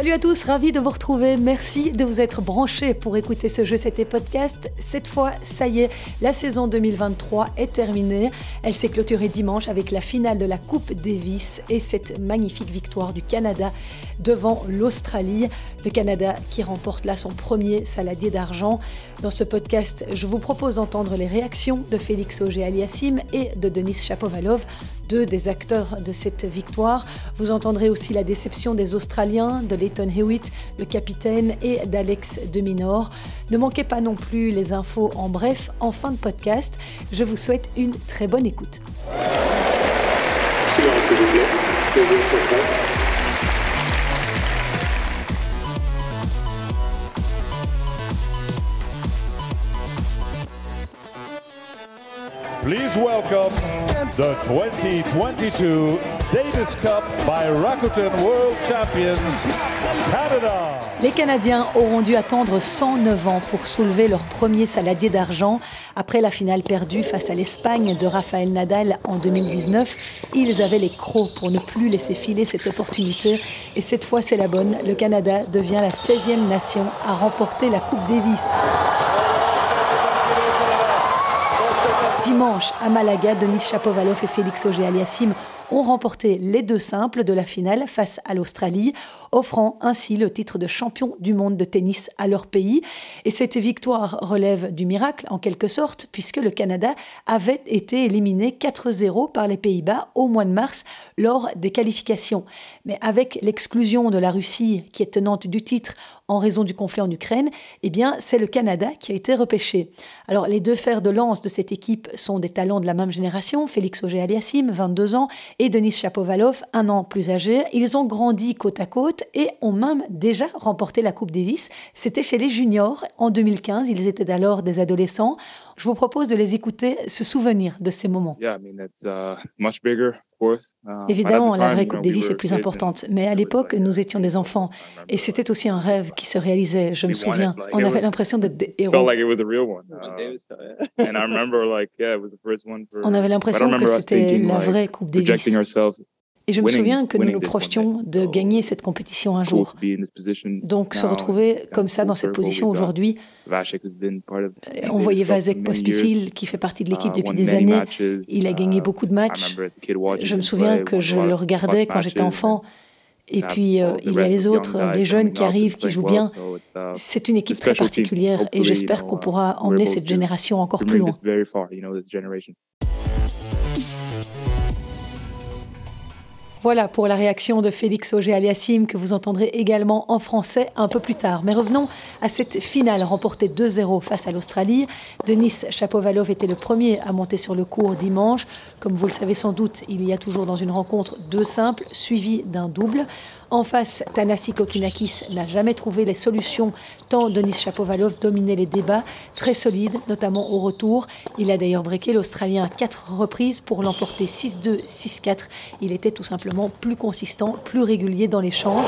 Salut à tous, ravi de vous retrouver. Merci de vous être branchés pour écouter ce jeu, c'était podcast. Cette fois, ça y est, la saison 2023 est terminée. Elle s'est clôturée dimanche avec la finale de la Coupe Davis et cette magnifique victoire du Canada devant l'Australie. Le Canada qui remporte là son premier saladier d'argent. Dans ce podcast, je vous propose d'entendre les réactions de Félix Auger-Aliassime et de Denis Chapovalov, deux des acteurs de cette victoire. Vous entendrez aussi la déception des Australiens, de Leighton Hewitt, le capitaine, et d'Alex Deminor. Ne manquez pas non plus les infos en bref en fin de podcast. Je vous souhaite une très bonne écoute. Please welcome the 2022 Davis Cup by Rakuten World Champions, Canada. Les Canadiens auront dû attendre 109 ans pour soulever leur premier saladier d'argent. Après la finale perdue face à l'Espagne de Rafael Nadal en 2019, ils avaient les crocs pour ne plus laisser filer cette opportunité. Et cette fois, c'est la bonne. Le Canada devient la 16e nation à remporter la Coupe Davis. Dimanche, à Malaga, Denis Chapovalov et Félix Auger-Aliassime ont remporté les deux simples de la finale face à l'Australie, offrant ainsi le titre de champion du monde de tennis à leur pays. Et cette victoire relève du miracle en quelque sorte, puisque le Canada avait été éliminé 4-0 par les Pays-Bas au mois de mars lors des qualifications. Mais avec l'exclusion de la Russie, qui est tenante du titre en raison du conflit en Ukraine, eh bien, c'est le Canada qui a été repêché. Alors, les deux fers de lance de cette équipe sont des talents de la même génération, Félix Auger-Aliassime, 22 ans, et Denis Chapovalov, un an plus âgé. Ils ont grandi côte à côte et ont même déjà remporté la Coupe Davis. C'était chez les juniors en 2015. Ils étaient alors des adolescents. Je vous propose de les écouter se souvenir de ces moments. Évidemment, la vraie Coupe Davis est plus importante, mais à l'époque, nous étions des enfants et c'était aussi un rêve qui se réalisait. Je me souviens, on avait l'impression d'être des héros. On avait l'impression que c'était la vraie Coupe Davis. Et je me souviens que nous nous projetions de gagner cette compétition un jour. Donc se retrouver comme ça dans cette position aujourd'hui, on voyait Vasek Pospisil qui fait partie de l'équipe uh, depuis des années. Il a gagné uh, beaucoup de matchs. Je me souviens que je le regardais quand j'étais enfant. Et puis, euh, il y a les autres, les jeunes qui arrivent, qui jouent bien. Uh, C'est une équipe très particulière et j'espère qu'on pourra emmener cette génération encore plus loin. Voilà pour la réaction de Félix Auger-Aliassime que vous entendrez également en français un peu plus tard. Mais revenons à cette finale remportée 2-0 face à l'Australie. Denis Chapovalov était le premier à monter sur le cours dimanche. Comme vous le savez sans doute, il y a toujours dans une rencontre deux simples suivis d'un double. En face, Tanasi Kokinakis n'a jamais trouvé les solutions, tant Denis Chapovalov dominait les débats, très solide, notamment au retour. Il a d'ailleurs breaké l'Australien à quatre reprises pour l'emporter 6-2, 6-4. Il était tout simplement plus consistant, plus régulier dans l'échange.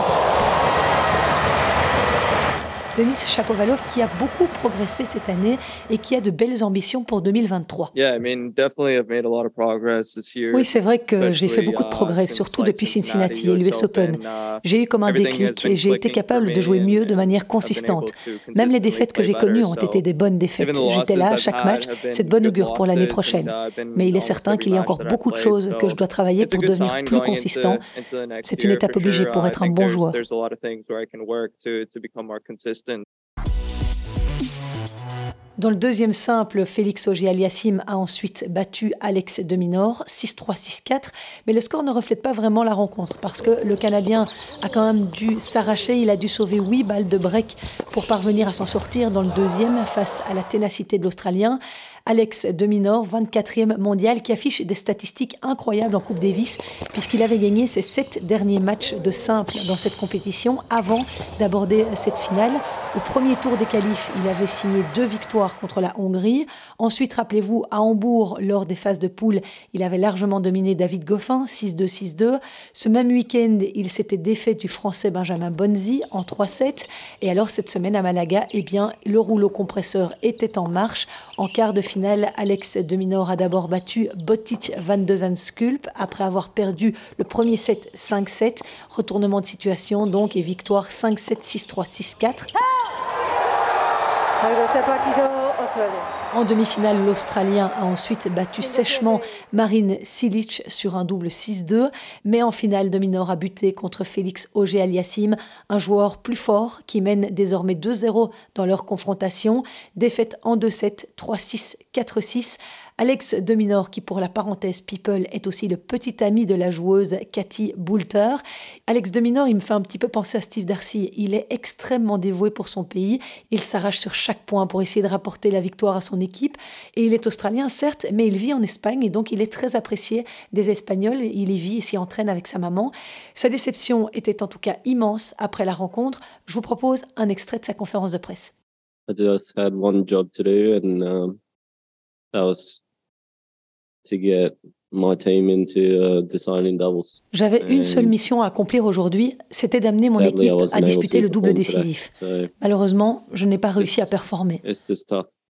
Denis Chapovalov qui a beaucoup progressé cette année et qui a de belles ambitions pour 2023. Oui, c'est vrai que j'ai fait beaucoup de uh, progrès, surtout depuis Cincinnati et l'US Open. Uh, j'ai eu comme un déclic et j'ai été capable de jouer mieux de manière consistante. Même les défaites que j'ai connues ont été des bonnes défaites. J'étais là à chaque match. C'est de bonne augure pour l'année prochaine. Uh, Mais il est certain qu'il y a encore beaucoup de choses que je dois travailler pour devenir plus consistant. C'est une étape obligée pour être un bon joueur. Dans le deuxième simple, Félix Auger-Aliassime a ensuite battu Alex Deminor 6-3, 6-4, mais le score ne reflète pas vraiment la rencontre parce que le Canadien a quand même dû s'arracher, il a dû sauver 8 balles de break pour parvenir à s'en sortir dans le deuxième face à la ténacité de l'Australien. Alex Deminor, 24e mondial, qui affiche des statistiques incroyables en Coupe Davis, puisqu'il avait gagné ses sept derniers matchs de simple dans cette compétition avant d'aborder cette finale. Au premier tour des qualifs, il avait signé deux victoires victoire contre la Hongrie. Ensuite, rappelez-vous, à Hambourg, lors des phases de poule, il avait largement dominé David Goffin, 6-2, 6-2. Ce même week-end, il s'était défait du français Benjamin Bonzi en 3-7. Et alors, cette semaine à Malaga, eh bien, le rouleau compresseur était en marche. En quart de finale, Alex de Minor a d'abord battu Botic van de Zanskulp après avoir perdu le premier set 5-7. Retournement de situation donc et victoire 5-7, 6-3, 6-4. En demi-finale, l'Australien a ensuite battu sèchement Marine Silic sur un double 6-2, mais en finale, Dominor a buté contre Félix Auger-Aliassime, un joueur plus fort qui mène désormais 2-0 dans leur confrontation. Défaite en 2-7, 3-6, 4-6. Alex Dominor, qui pour la parenthèse People est aussi le petit ami de la joueuse Cathy Boulter. Alex Dominor, il me fait un petit peu penser à Steve Darcy. Il est extrêmement dévoué pour son pays. Il s'arrache sur chaque point pour essayer de rapporter la victoire à son équipe. Et il est australien, certes, mais il vit en Espagne et donc il est très apprécié des Espagnols. Il y vit et s'y entraîne avec sa maman. Sa déception était en tout cas immense après la rencontre. Je vous propose un extrait de sa conférence de presse. I just had one job to do, and um, that was to get my team into deciding doubles. J'avais une seule mission à accomplir aujourd'hui, c'était d'amener mon équipe à disputer le double décisif. Malheureusement, je n'ai pas réussi à performer.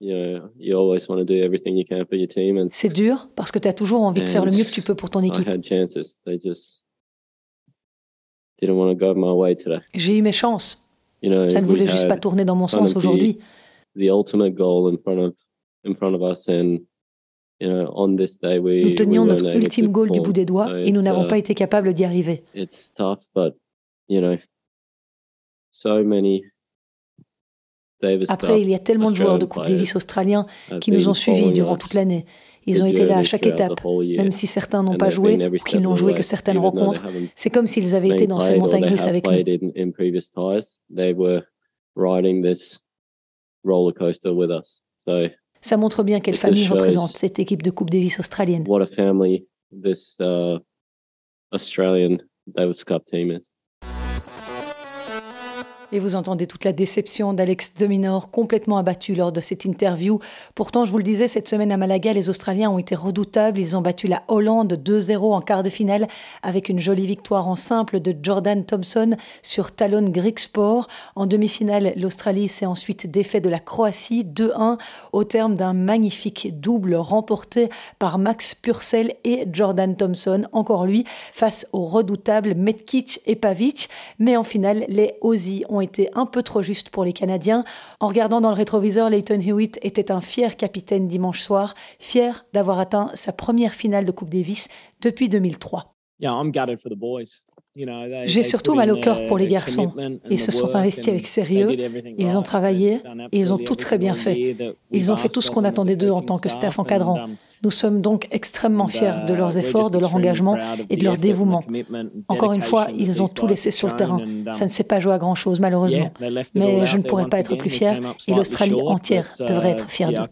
It's just tough. You know, you always want to do everything you can for your team, and C'est dur parce que tu as toujours envie de faire le mieux que tu peux pour ton I équipe. had chances. They just didn't want to go my way today. J'ai eu mes chances. You know, Ça ne voulait juste pas tourner dans mon sens aujourd'hui. Nous tenions notre ultime goal du bout des doigts et nous it's, n'avons uh, pas été capables d'y arriver. it's tough, but you know, so many Après, il y a tellement de joueurs de Coupe Davis australiens qui nous ont suivis durant toute l'année. Ils ont été là à chaque étape, même si certains n'ont pas joué ou qu'ils n'ont joué que certaines rencontres. C'est comme s'ils avaient été dans ces montagnes russes avec nous. Ça montre bien quelle famille représente cette équipe de Coupe Davis australienne. what a family this uh, Australian Davis Cup team is. Et vous entendez toute la déception d'Alex Dominor, complètement abattu lors de cette interview. Pourtant, je vous le disais, cette semaine à Malaga, les Australiens ont été redoutables. Ils ont battu la Hollande 2-0 en quart de finale avec une jolie victoire en simple de Jordan Thompson sur Talon Grigsport. En demi-finale, l'Australie s'est ensuite défait de la Croatie 2-1 au terme d'un magnifique double remporté par Max Purcell et Jordan Thompson, encore lui, face aux redoutables Metkic et Pavic. Mais en finale, les Aussies ont été un peu trop justes pour les Canadiens. En regardant dans le rétroviseur, Leighton Hewitt était un fier capitaine dimanche soir, fier d'avoir atteint sa première finale de Coupe Davis depuis 2003. J'ai surtout mal au cœur pour les garçons. Ils se sont investis avec sérieux, ils ont travaillé, et ils ont tout très bien fait. Ils ont fait tout ce qu'on attendait d'eux en tant que staff encadrant. Nous sommes donc extrêmement fiers de leurs efforts, de leur engagement et de leur dévouement. Encore une fois, ils ont tout laissé sur le terrain. Ça ne s'est pas joué à grand-chose, malheureusement. Mais je ne pourrais pas être plus fier, et l'Australie entière devrait être fière d'eux.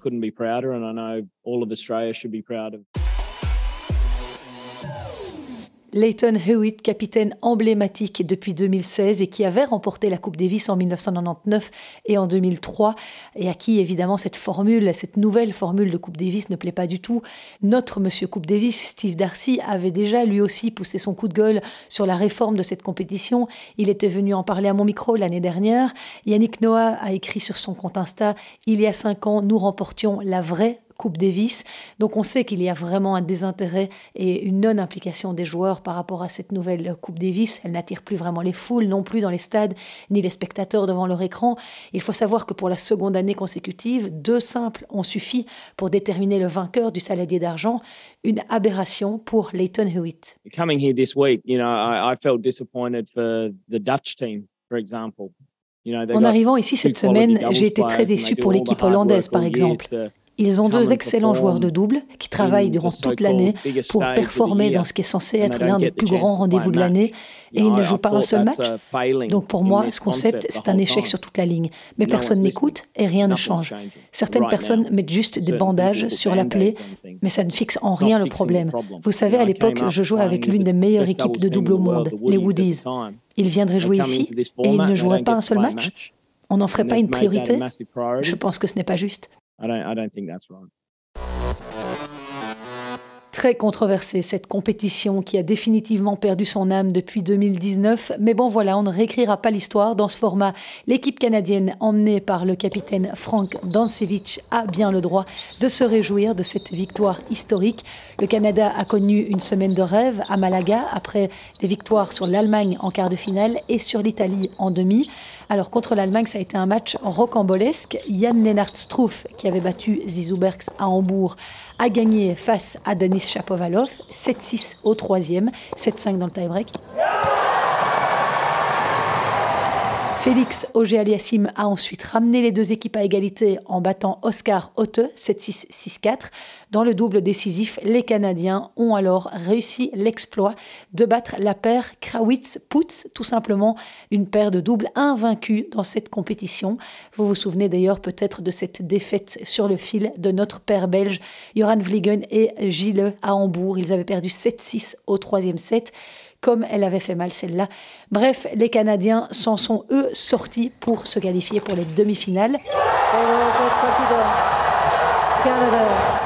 Leighton Hewitt, capitaine emblématique depuis 2016 et qui avait remporté la Coupe Davis en 1999 et en 2003 et à qui évidemment cette formule, cette nouvelle formule de Coupe Davis ne plaît pas du tout. Notre monsieur Coupe Davis, Steve Darcy, avait déjà lui aussi poussé son coup de gueule sur la réforme de cette compétition. Il était venu en parler à mon micro l'année dernière. Yannick Noah a écrit sur son compte Insta, il y a cinq ans, nous remportions la vraie Coupe Davis. Donc on sait qu'il y a vraiment un désintérêt et une non-implication des joueurs par rapport à cette nouvelle Coupe Davis. Elle n'attire plus vraiment les foules, non plus dans les stades, ni les spectateurs devant leur écran. Il faut savoir que pour la seconde année consécutive, deux simples ont suffi pour déterminer le vainqueur du saladier d'argent. Une aberration pour Leighton Hewitt. Coming here this week, you know, I, I felt disappointed for the Dutch team, for example. You know, they En arrivant ici cette semaine, j'ai été très déçu pour l'équipe hollandaise, par exemple. Ils ont deux excellents joueurs de double qui travaillent durant toute l'année pour performer dans ce qui est censé être l'un des plus grands rendez-vous de l'année et ils ne jouent pas un seul match. Donc pour moi, ce concept, c'est un échec sur toute la ligne. Mais personne n'écoute et rien ne change. Certaines personnes mettent juste des bandages sur la plaie, mais ça ne fixe en rien le problème. Vous savez, à l'époque, je jouais avec l'une des meilleures équipes de double au monde, les Woodies. Ils viendraient jouer ici et ils ne joueraient pas un seul match. On n'en ferait pas une priorité. Je pense que ce n'est pas juste. I don't I don't think that's right. Très controversée cette compétition qui a définitivement perdu son âme depuis 2019. Mais bon voilà, on ne réécrira pas l'histoire. Dans ce format, l'équipe canadienne emmenée par le capitaine Frank Dansevich a bien le droit de se réjouir de cette victoire historique. Le Canada a connu une semaine de rêve à Malaga après des victoires sur l'Allemagne en quart de finale et sur l'Italie en demi. Alors contre l'Allemagne, ça a été un match rocambolesque. Jan Lennart Struff, qui avait battu Zizou Berks à Hambourg, a gagné face à Denis Shapovalov, 7-6 au troisième, 7-5 dans le tie-break. Félix Auger-Aliassime a ensuite ramené les deux équipes à égalité en battant Oscar Otte 7-6-6-4. Dans le double décisif, les Canadiens ont alors réussi l'exploit de battre la paire Krawitz-Putz, tout simplement une paire de doubles invaincus dans cette compétition. Vous vous souvenez d'ailleurs peut-être de cette défaite sur le fil de notre paire belge, Joran Vliegen et Gilles à Hambourg. Ils avaient perdu 7-6 au troisième set comme elle avait fait mal celle-là. Bref, les Canadiens s'en sont eux sortis pour se qualifier pour les demi-finales.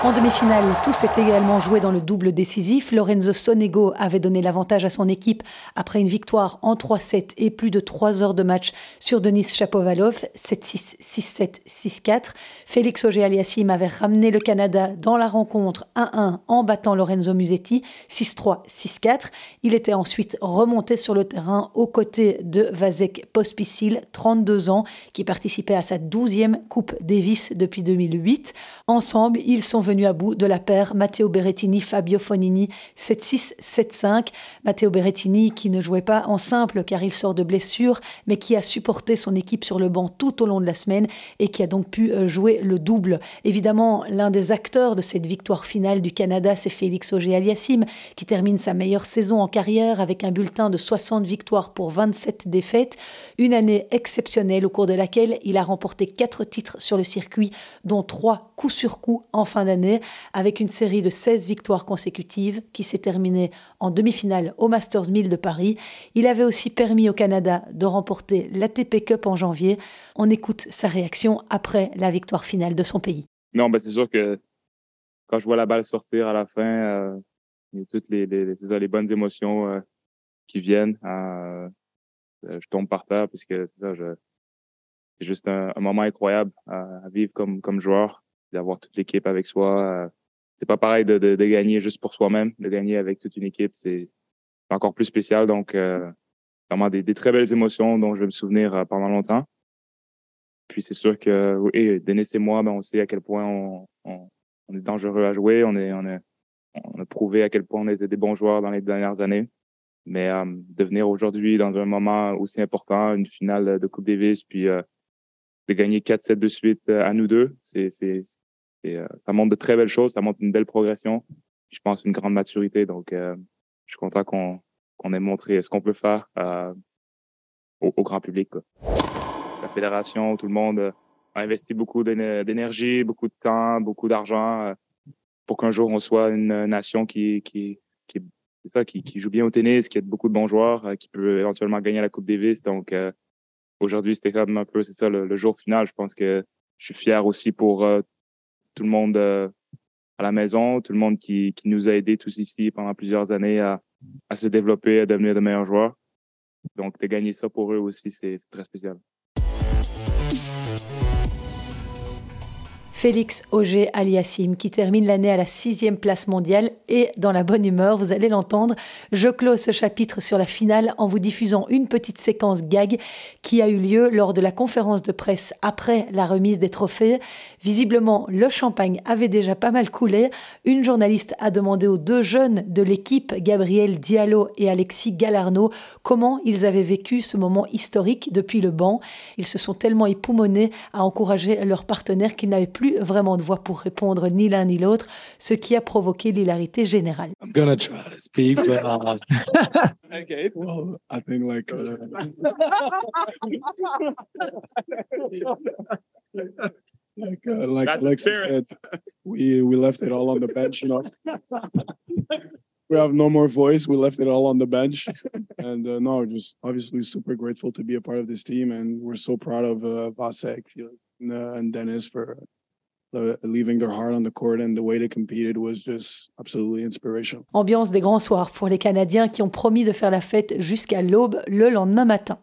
En demi-finale, tout s'est également joué dans le double décisif. Lorenzo Sonego avait donné l'avantage à son équipe après une victoire en 3-7 et plus de 3 heures de match sur Denis Chapovalov, 7-6, 6-7, 6-4. Félix Auger-Aliassime avait ramené le Canada dans la rencontre 1-1 en battant Lorenzo Musetti, 6-3, 6-4. Il était ensuite remonté sur le terrain aux côtés de Vasek Pospisil, 32 ans, qui participait à sa 12e Coupe Davis depuis 2008. Ensemble, ils sont venus à bout de la paire Matteo Berrettini, Fabio Fonini 7-6, 7-5. Matteo Berrettini qui ne jouait pas en simple car il sort de blessure, mais qui a supporté son équipe sur le banc tout au long de la semaine et qui a donc pu euh, jouer le double. Évidemment, l'un des acteurs de cette victoire finale du Canada, c'est Félix Auger-Aliassime, qui termine sa meilleure saison en carrière avec un bulletin de 60 victoires pour 27 défaites. Une année exceptionnelle au cours de laquelle il a remporté 4 titres sur le circuit, dont 3 coup sur coup en fin d'année avec une série de 16 victoires consécutives qui s'est terminée en demi-finale au Masters 1000 de Paris. Il avait aussi permis au Canada de remporter l'ATP Cup en janvier. On écoute sa réaction après la victoire finale de son pays. Non, ben c'est sûr que quand je vois la balle sortir à la fin, euh, il y a toutes les, bonnes émotions euh, qui viennent. Euh, je tombe par terre puisque c'est juste un, moment incroyable à, vivre comme joueur d'avoir toute l'équipe avec soi. Euh, c'est pas pareil de, de, de, gagner juste pour soi-même, de gagner avec toute une équipe, c'est encore plus spécial. Donc, euh, vraiment des, des, très belles émotions dont je vais me souvenir euh, pendant longtemps. Puis c'est sûr que oui, Denis et moi, ben, on sait à quel point on, on, on, est dangereux à jouer. On, est, on, est, on a prouvé à quel point on était des bons joueurs dans les dernières années. Mais euh, de venir aujourd'hui dans un moment aussi important, une finale de Coupe Davis, puis euh, de gagner 4-7 de suite à nous deux, c'est, c'est, euh, ça montre de très belles choses, ça montre une belle progression. Je pense une grande maturité. Donc, euh, je suis content qu'on qu'on ait montré ce qu'on peut faire euh, au, au, grand public. Quoi. La fédération, tout le monde a investi beaucoup d'énergie, beaucoup de temps, beaucoup d'argent pour qu'un jour on soit une nation qui qui qui, ça, qui, qui joue bien au tennis, qui a beaucoup de bons joueurs, qui peut éventuellement gagner la Coupe Davis. Donc aujourd'hui, c'était un peu c'est ça le, jour final. Je pense que je suis fier aussi pour tout le monde euh, à la maison, tout le monde qui, qui, nous a aidés tous ici pendant plusieurs années à, à se développer, à devenir de meilleurs joueurs. Donc, de gagner ça pour eux aussi, c'est très spécial. Félix Auger Aliassim, qui termine l'année à la sixième place mondiale et dans la bonne humeur, vous allez l'entendre. Je close ce chapitre sur la finale en vous diffusant une petite séquence gag qui a eu lieu lors de la conférence de presse après la remise des trophées. Visiblement, le champagne avait déjà pas mal coulé. Une journaliste a demandé aux deux jeunes de l'équipe, Gabriel Diallo et Alexis Galarno, comment ils avaient vécu ce moment historique depuis le banc. Ils se sont tellement époumonés à encourager leur partenaire qu'ils n'avaient plus vraiment de voix pour répondre ni l'un ni l'autre, ce qui a provoqué l'hilarité générale. I'm gonna try to speak, but uh, okay. Well, I think like. Uh, like uh, like Alexa said, we we left it all on the bench. You know, we have no more voice. We left it all on the bench, and uh, no, just obviously super grateful to be a part of this team, and we're so proud of uh, Vasek and, uh, and Dennis for leaving their heart on the court and the way they competed was just absolutely inspirational. Ambiance des grands soirs pour les Canadiens qui ont promis de faire la fête jusqu'à l'aube le lendemain matin.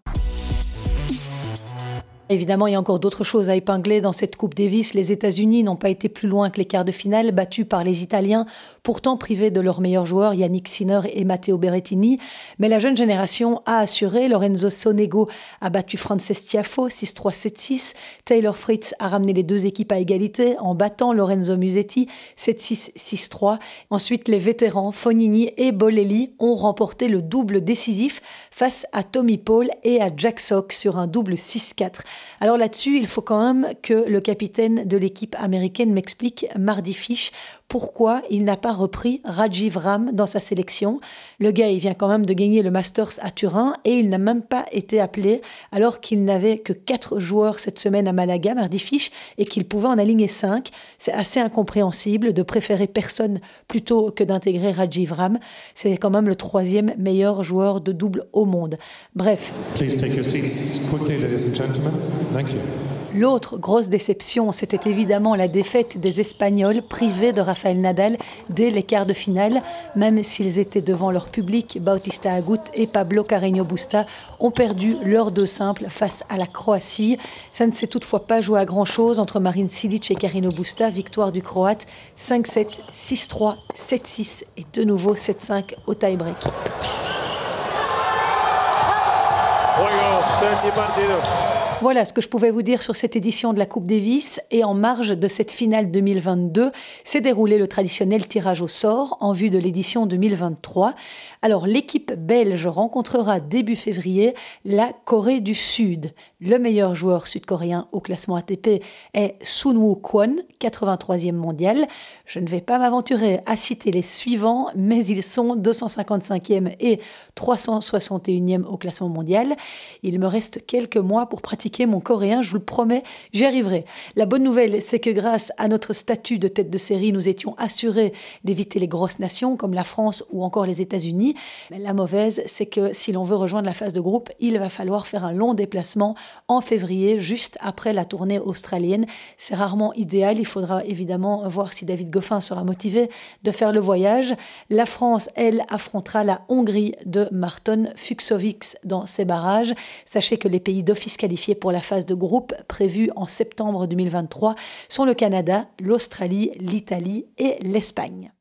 Évidemment, il y a encore d'autres choses à épingler dans cette Coupe Davis. Les États-Unis n'ont pas été plus loin que les quarts de finale, battus par les Italiens, pourtant privés de leurs meilleurs joueurs, Yannick Sinner et Matteo Berrettini. Mais la jeune génération a assuré. Lorenzo Sonego a battu Frances Tiafo 6-3-7-6. Taylor Fritz a ramené les deux équipes à égalité en battant Lorenzo Musetti 7-6-6-3. Ensuite, les vétérans Fonini et Bolelli ont remporté le double décisif face à Tommy Paul et à Jack Sock sur un double 6-4. Alors là-dessus, il faut quand même que le capitaine de l'équipe américaine m'explique mardi fiche pourquoi il n'a pas repris Rajiv Ram dans sa sélection. Le gars, il vient quand même de gagner le Masters à Turin et il n'a même pas été appelé alors qu'il n'avait que quatre joueurs cette semaine à Malaga, mardi fiche, et qu'il pouvait en aligner cinq. C'est assez incompréhensible de préférer personne plutôt que d'intégrer Rajiv Ram. C'est quand même le troisième meilleur joueur de double au monde. Bref. Please take your seats quickly, ladies and gentlemen. Thank you. L'autre grosse déception, c'était évidemment la défaite des Espagnols privés de Rafael Nadal dès les quarts de finale. Même s'ils étaient devant leur public, Bautista Agut et Pablo Carreño Busta ont perdu leurs deux simples face à la Croatie. Ça ne s'est toutefois pas joué à grand-chose entre Marin Cilic et Carreño Busta. Victoire du Croate 5-7, 6-3, 7-6 et de nouveau 7-5 au tie-break. Voilà ce que je pouvais vous dire sur cette édition de la Coupe Davis. Et en marge de cette finale 2022, s'est déroulé le traditionnel tirage au sort en vue de l'édition 2023. Alors, l'équipe belge rencontrera début février la Corée du Sud. Le meilleur joueur sud-coréen au classement ATP est Sunwoo Kwon, 83e mondial. Je ne vais pas m'aventurer à citer les suivants, mais ils sont 255e et 361e au classement mondial. Il me reste quelques mois pour pratiquer mon coréen, je vous le promets, j'y arriverai. La bonne nouvelle, c'est que grâce à notre statut de tête de série, nous étions assurés d'éviter les grosses nations comme la France ou encore les États-Unis. La mauvaise, c'est que si l'on veut rejoindre la phase de groupe, il va falloir faire un long déplacement en février, juste après la tournée australienne. C'est rarement idéal. Il faudra évidemment voir si David Goffin sera motivé de faire le voyage. La France, elle, affrontera la Hongrie de Marton Fuxovics dans ses barrages. Sachez que les pays d'office qualifiés pour la phase de groupe prévue en septembre 2023 sont le Canada, l'Australie, l'Italie et l'Espagne.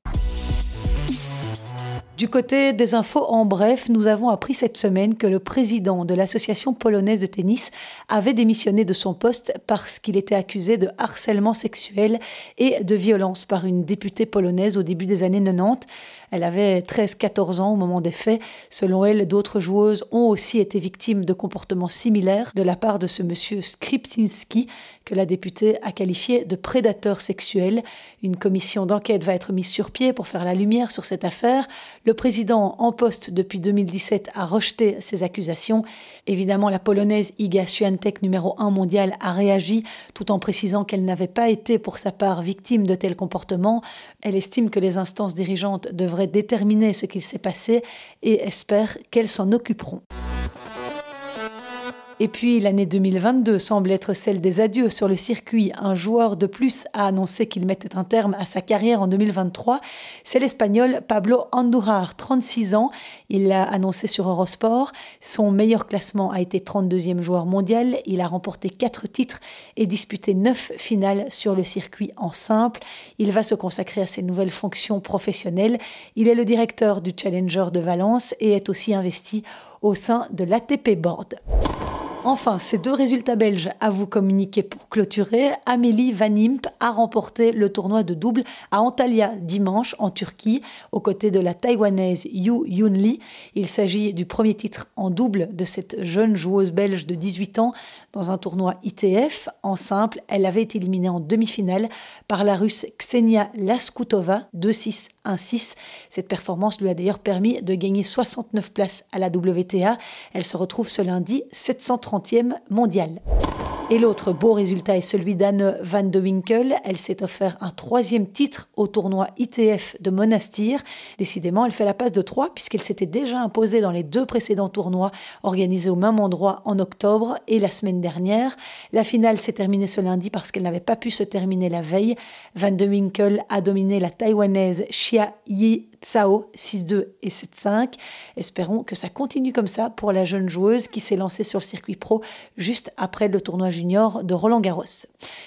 Du côté des infos en bref, nous avons appris cette semaine que le président de l'association polonaise de tennis avait démissionné de son poste parce qu'il était accusé de harcèlement sexuel et de violence par une députée polonaise au début des années 90. Elle avait 13-14 ans au moment des faits. Selon elle, d'autres joueuses ont aussi été victimes de comportements similaires de la part de ce monsieur Skripczynski, que la députée a qualifié de prédateur sexuel. Une commission d'enquête va être mise sur pied pour faire la lumière sur cette affaire. Le président en poste depuis 2017 a rejeté ces accusations. Évidemment, la polonaise Iga Swiatek, numéro 1 mondial, a réagi tout en précisant qu'elle n'avait pas été pour sa part victime de tels comportements. Elle estime que les instances dirigeantes devraient déterminer ce qu'il s'est passé et espère qu'elles s'en occuperont. Et puis l'année 2022 semble être celle des adieux sur le circuit. Un joueur de plus a annoncé qu'il mettait un terme à sa carrière en 2023. C'est l'Espagnol Pablo Andújar, 36 ans. Il l'a annoncé sur Eurosport. Son meilleur classement a été 32e joueur mondial. Il a remporté 4 titres et disputé 9 finales sur le circuit en simple. Il va se consacrer à ses nouvelles fonctions professionnelles. Il est le directeur du Challenger de Valence et est aussi investi au sein de l'ATP Board. Enfin, ces deux résultats belges à vous communiquer pour clôturer. Amélie Van Imp a remporté le tournoi de double à Antalya dimanche en Turquie aux côtés de la taïwanaise Yu Yun Lee. Il s'agit du premier titre en double de cette jeune joueuse belge de 18 ans dans un tournoi ITF. En simple, elle avait été éliminée en demi-finale par la russe Ksenia Laskutova 2-6, 1-6. Cette performance lui a d'ailleurs permis de gagner 69 places à la WTA. Elle se retrouve ce lundi 730 mondial. Et l'autre beau résultat est celui d'Anne van de Winkel. Elle s'est offert un troisième titre au tournoi ITF de Monastir. Décidément, elle fait la passe de trois puisqu'elle s'était déjà imposée dans les deux précédents tournois organisés au même endroit en octobre et la semaine dernière. La finale s'est terminée ce lundi parce qu'elle n'avait pas pu se terminer la veille. Van de Winkel a dominé la taïwanaise Xia Yi Tsao 6-2 et 7-5. Espérons que ça continue comme ça pour la jeune joueuse qui s'est lancée sur le circuit pro juste après le tournoi junior de Roland Garros.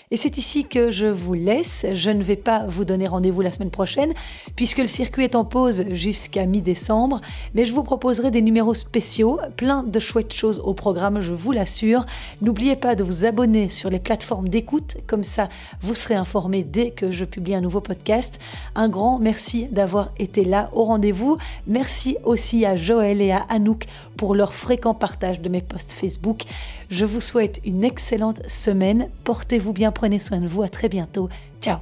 Et c'est ici que je vous laisse. Je ne vais pas vous donner rendez-vous la semaine prochaine puisque le circuit est en pause jusqu'à mi-décembre, mais je vous proposerai des numéros spéciaux, plein de chouettes choses au programme, je vous l'assure. N'oubliez pas de vous abonner sur les plateformes d'écoute, comme ça vous serez informé dès que je publie un nouveau podcast. Un grand merci d'avoir été là au rendez-vous. Merci aussi à Joël et à Anouk pour leur fréquent partage de mes posts Facebook. Je vous souhaite une excellente semaine. Portez-vous bien, prenez soin de vous. À très bientôt. Ciao.